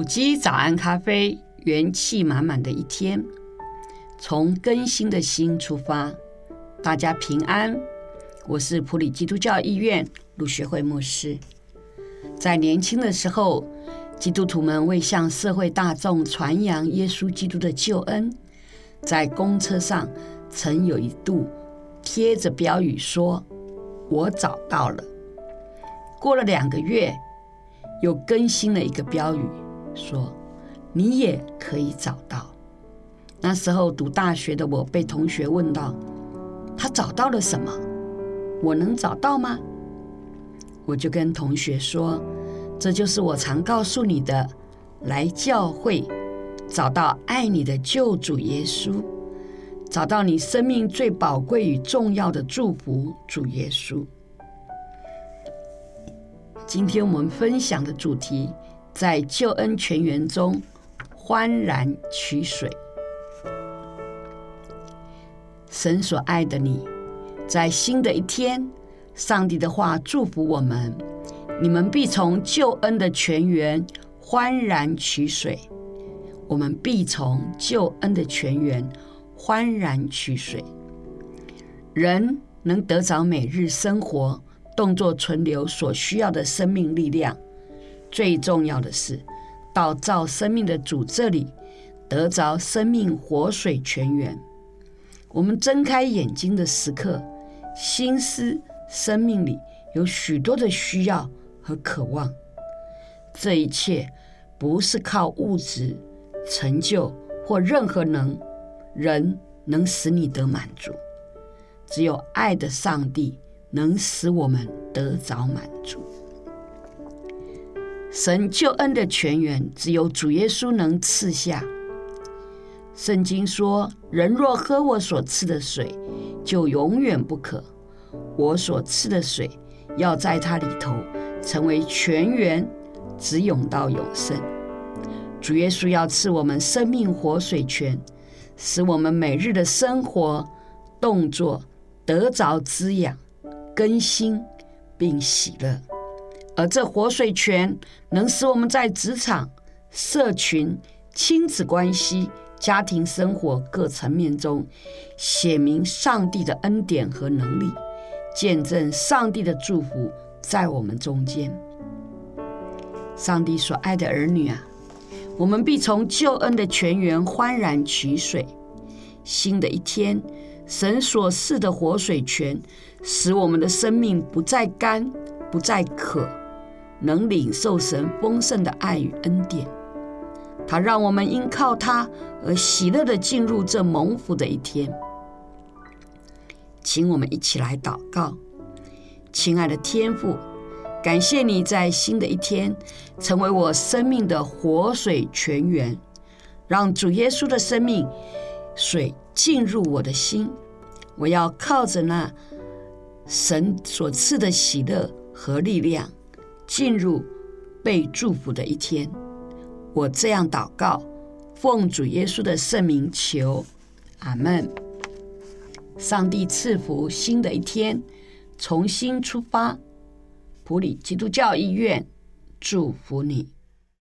埔基早安咖啡，元气满满的一天，从更新的心出发，大家平安。我是普里基督教医院鲁学会牧师。在年轻的时候，基督徒们为向社会大众传扬耶稣基督的救恩，在公车上曾有一度贴着标语说：“我找到了。”过了两个月，又更新了一个标语。说：“你也可以找到。”那时候读大学的我被同学问到：“他找到了什么？我能找到吗？”我就跟同学说：“这就是我常告诉你的，来教会，找到爱你的救主耶稣，找到你生命最宝贵与重要的祝福主耶稣。”今天我们分享的主题。在救恩泉源中欢然取水，神所爱的你，在新的一天，上帝的话祝福我们：你们必从救恩的泉源欢然取水。我们必从救恩的泉源欢然取水。人能得着每日生活、动作存留所需要的生命力量。最重要的是，到造生命的主这里得着生命活水泉源。我们睁开眼睛的时刻，心思生命里有许多的需要和渴望。这一切不是靠物质成就或任何能人能使你得满足，只有爱的上帝能使我们得着满足。神救恩的泉源，只有主耶稣能赐下。圣经说：“人若喝我所赐的水，就永远不渴。我所赐的水，要在他里头成为泉源，直涌到永生。”主耶稣要赐我们生命活水泉，使我们每日的生活动作得着滋养、更新，并喜乐。而这活水泉能使我们在职场、社群、亲子关系、家庭生活各层面中显明上帝的恩典和能力，见证上帝的祝福在我们中间。上帝所爱的儿女啊，我们必从救恩的泉源欢然取水。新的一天，神所赐的活水泉，使我们的生命不再干，不再渴。能领受神丰盛的爱与恩典，他让我们因靠他而喜乐的进入这蒙福的一天。请我们一起来祷告，亲爱的天父，感谢你在新的一天成为我生命的活水泉源，让主耶稣的生命水进入我的心。我要靠着那神所赐的喜乐和力量。进入被祝福的一天，我这样祷告，奉主耶稣的圣名求，阿门。上帝赐福新的一天，重新出发。普里基督教医院祝福你。